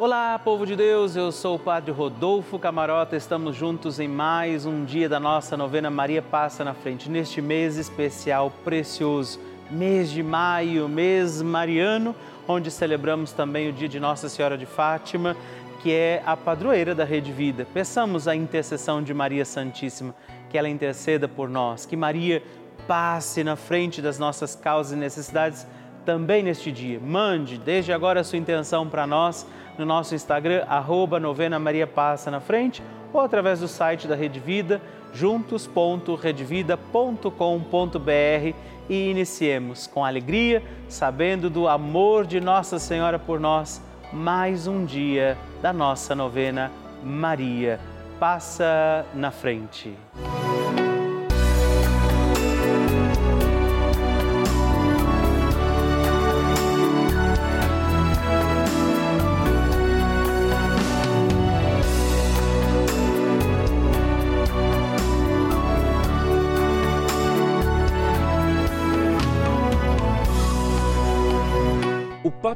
Olá, povo de Deus, eu sou o Padre Rodolfo Camarota, estamos juntos em mais um dia da nossa novena Maria Passa na Frente, neste mês especial precioso, mês de maio, mês mariano, onde celebramos também o dia de Nossa Senhora de Fátima, que é a padroeira da Rede Vida. Peçamos a intercessão de Maria Santíssima, que ela interceda por nós, que Maria passe na frente das nossas causas e necessidades também neste dia. Mande desde agora a sua intenção para nós no nosso Instagram, arroba novena Maria Passa na Frente, ou através do site da Rede Vida, juntos.redvida.com.br e iniciemos com alegria, sabendo do amor de Nossa Senhora por nós, mais um dia da nossa novena Maria Passa na Frente.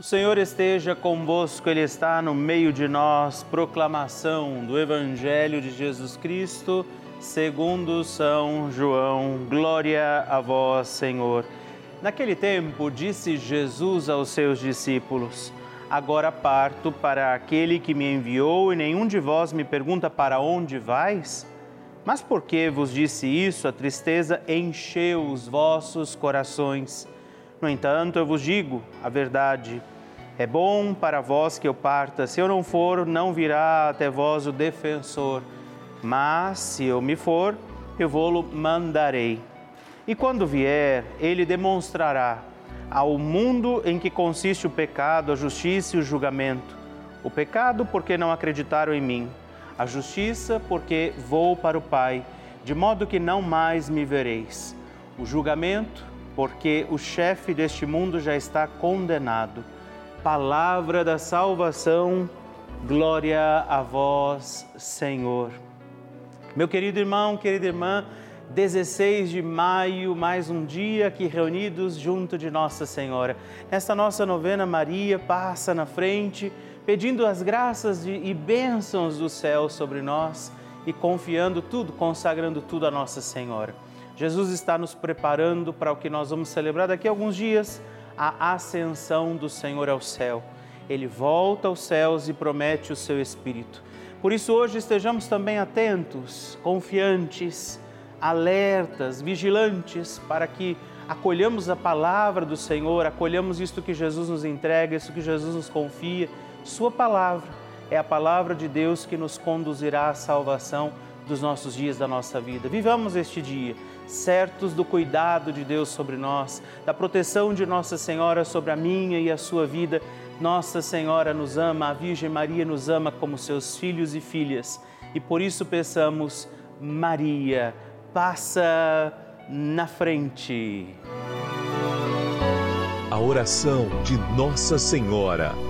O Senhor esteja convosco, Ele está no meio de nós. Proclamação do Evangelho de Jesus Cristo, segundo São João. Glória a vós, Senhor. Naquele tempo, disse Jesus aos seus discípulos: Agora parto para aquele que me enviou, e nenhum de vós me pergunta para onde vais? Mas por que vos disse isso? A tristeza encheu os vossos corações. No entanto, eu vos digo a verdade. É bom para vós que eu parta. Se eu não for, não virá até vós o defensor. Mas, se eu me for, eu vou-lo mandarei. E quando vier, ele demonstrará ao mundo em que consiste o pecado, a justiça e o julgamento. O pecado, porque não acreditaram em mim. A justiça, porque vou para o Pai, de modo que não mais me vereis. O julgamento, porque o chefe deste mundo já está condenado. Palavra da salvação, glória a vós, Senhor. Meu querido irmão, querida irmã, 16 de maio, mais um dia aqui reunidos junto de Nossa Senhora. Nesta nossa novena, Maria passa na frente, pedindo as graças de, e bênçãos do céu sobre nós e confiando tudo, consagrando tudo a Nossa Senhora. Jesus está nos preparando para o que nós vamos celebrar daqui a alguns dias, a ascensão do Senhor ao céu. Ele volta aos céus e promete o seu Espírito. Por isso, hoje estejamos também atentos, confiantes, alertas, vigilantes, para que acolhamos a palavra do Senhor, acolhamos isto que Jesus nos entrega, isso que Jesus nos confia. Sua palavra é a palavra de Deus que nos conduzirá à salvação dos nossos dias, da nossa vida. Vivamos este dia certos do cuidado de Deus sobre nós, da proteção de Nossa Senhora sobre a minha e a sua vida. Nossa Senhora nos ama, a Virgem Maria nos ama como seus filhos e filhas. E por isso peçamos, Maria, passa na frente. A oração de Nossa Senhora.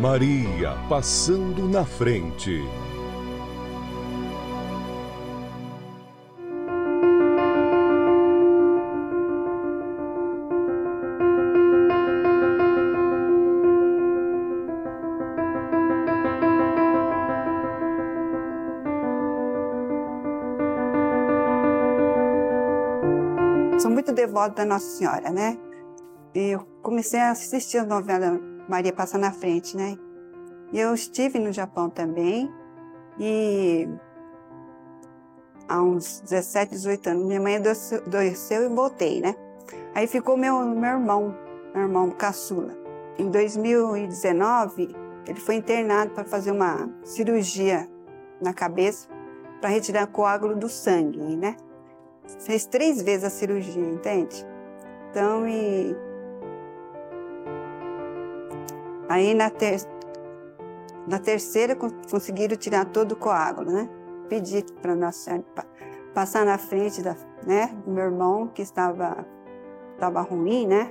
Maria passando na frente. Sou muito devota da Nossa Senhora, né? Eu comecei a assistir a novela Maria passa na frente, né? Eu estive no Japão também e há uns 17, 18 anos, minha mãe adoeceu e voltei, né? Aí ficou meu, meu irmão, meu irmão caçula. Em 2019, ele foi internado para fazer uma cirurgia na cabeça para retirar coágulo do sangue, né? Fez três vezes a cirurgia, entende? Então, e Aí na, ter... na terceira conseguiram tirar todo o coágulo, né? Pedi para Nossa Senhora passar na frente da, né, do meu irmão que estava estava ruim, né?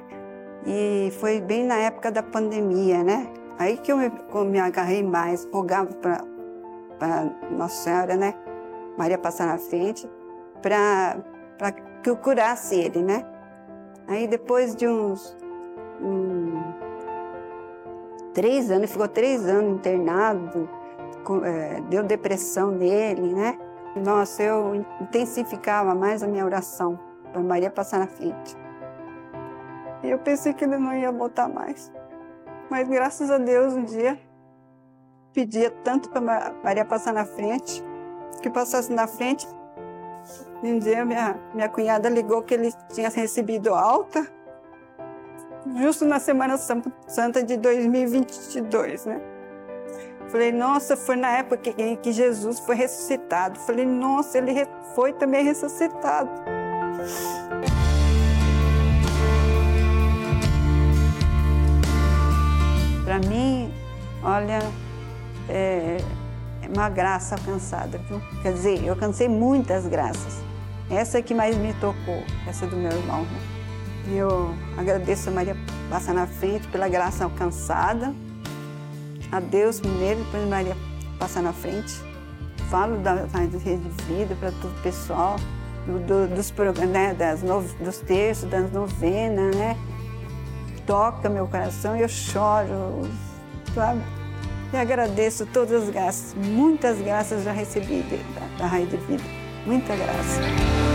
E foi bem na época da pandemia, né? Aí que eu me, me agarrei mais, rogava para Nossa Senhora, né? Maria passar na frente, para que eu curasse ele, né? Aí depois de uns três anos, ficou três anos internado, é, deu depressão nele, né? Nossa, eu intensificava mais a minha oração para Maria passar na frente. E eu pensei que ele não ia voltar mais. Mas graças a Deus, um dia, pedia tanto para Maria passar na frente, que passasse na frente. Um dia, minha, minha cunhada ligou que ele tinha recebido alta, justo na Semana Santa de 2022, né? Falei, nossa, foi na época que, que Jesus foi ressuscitado. Falei, nossa, ele foi também ressuscitado. Para mim, olha, é, é, uma graça alcançada, viu? Quer dizer, eu alcancei muitas graças. Essa é que mais me tocou, essa do meu irmão. Né? Eu agradeço a Maria passar na frente pela graça alcançada. A Deus primeiro, depois Maria passar na frente. Falo da, da rede de vida para todo o pessoal, do, do, dos, né, das no, dos terços, das novenas, né? toca meu coração e eu choro, sabe? E agradeço todas as graças, muitas graças já recebi da, da Raio de Vida, muita graça.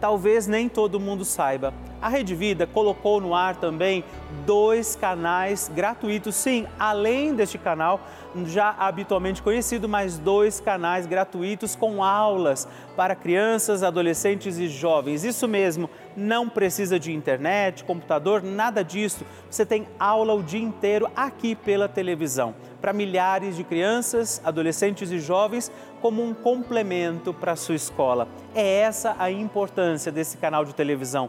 talvez nem todo mundo saiba. A Rede Vida colocou no ar também dois canais gratuitos, sim, além deste canal já habitualmente conhecido, mais dois canais gratuitos com aulas para crianças, adolescentes e jovens. Isso mesmo, não precisa de internet, computador, nada disso. Você tem aula o dia inteiro aqui pela televisão para milhares de crianças, adolescentes e jovens como um complemento para a sua escola. É essa a importância desse canal de televisão.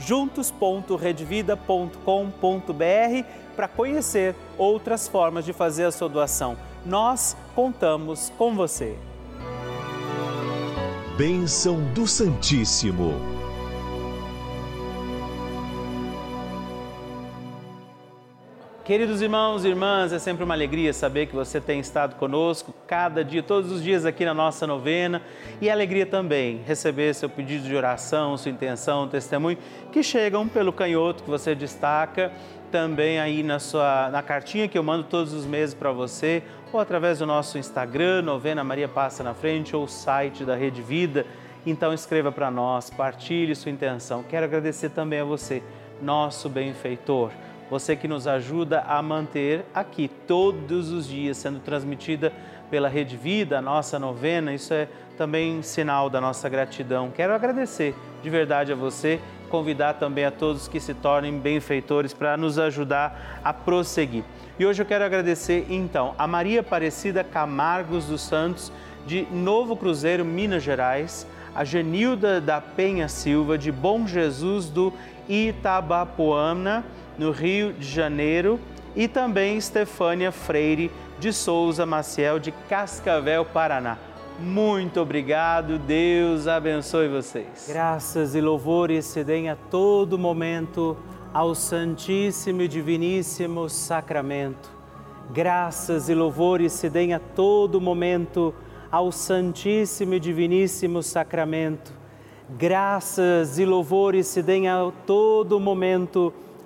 juntos.redvida.com.br para conhecer outras formas de fazer a sua doação. Nós contamos com você. Bênção do Santíssimo. Queridos irmãos e irmãs, é sempre uma alegria saber que você tem estado conosco cada dia, todos os dias aqui na nossa novena. E é alegria também receber seu pedido de oração, sua intenção, testemunho, que chegam pelo canhoto que você destaca, também aí na sua na cartinha que eu mando todos os meses para você, ou através do nosso Instagram, Novena Maria Passa na Frente, ou site da Rede Vida. Então escreva para nós, partilhe sua intenção. Quero agradecer também a você, nosso benfeitor você que nos ajuda a manter aqui todos os dias sendo transmitida pela Rede Vida, a nossa novena, isso é também sinal da nossa gratidão. Quero agradecer de verdade a você, convidar também a todos que se tornem benfeitores para nos ajudar a prosseguir. E hoje eu quero agradecer então a Maria Aparecida Camargos dos Santos, de Novo Cruzeiro, Minas Gerais, a Genilda da Penha Silva, de Bom Jesus do Itabapoana, no Rio de Janeiro, e também Estefânia Freire de Souza Maciel, de Cascavel, Paraná. Muito obrigado, Deus abençoe vocês. Graças e louvores se deem a todo momento ao Santíssimo e Diviníssimo Sacramento. Graças e louvores se deem a todo momento ao Santíssimo e Diviníssimo Sacramento. Graças e louvores se deem a todo momento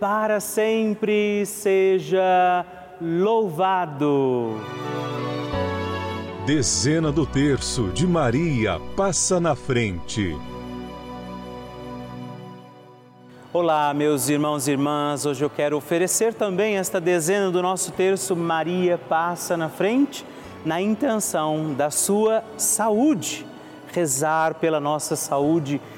para sempre seja louvado. Dezena do terço de Maria passa na frente. Olá, meus irmãos e irmãs. Hoje eu quero oferecer também esta dezena do nosso terço Maria passa na frente, na intenção da sua saúde. Rezar pela nossa saúde,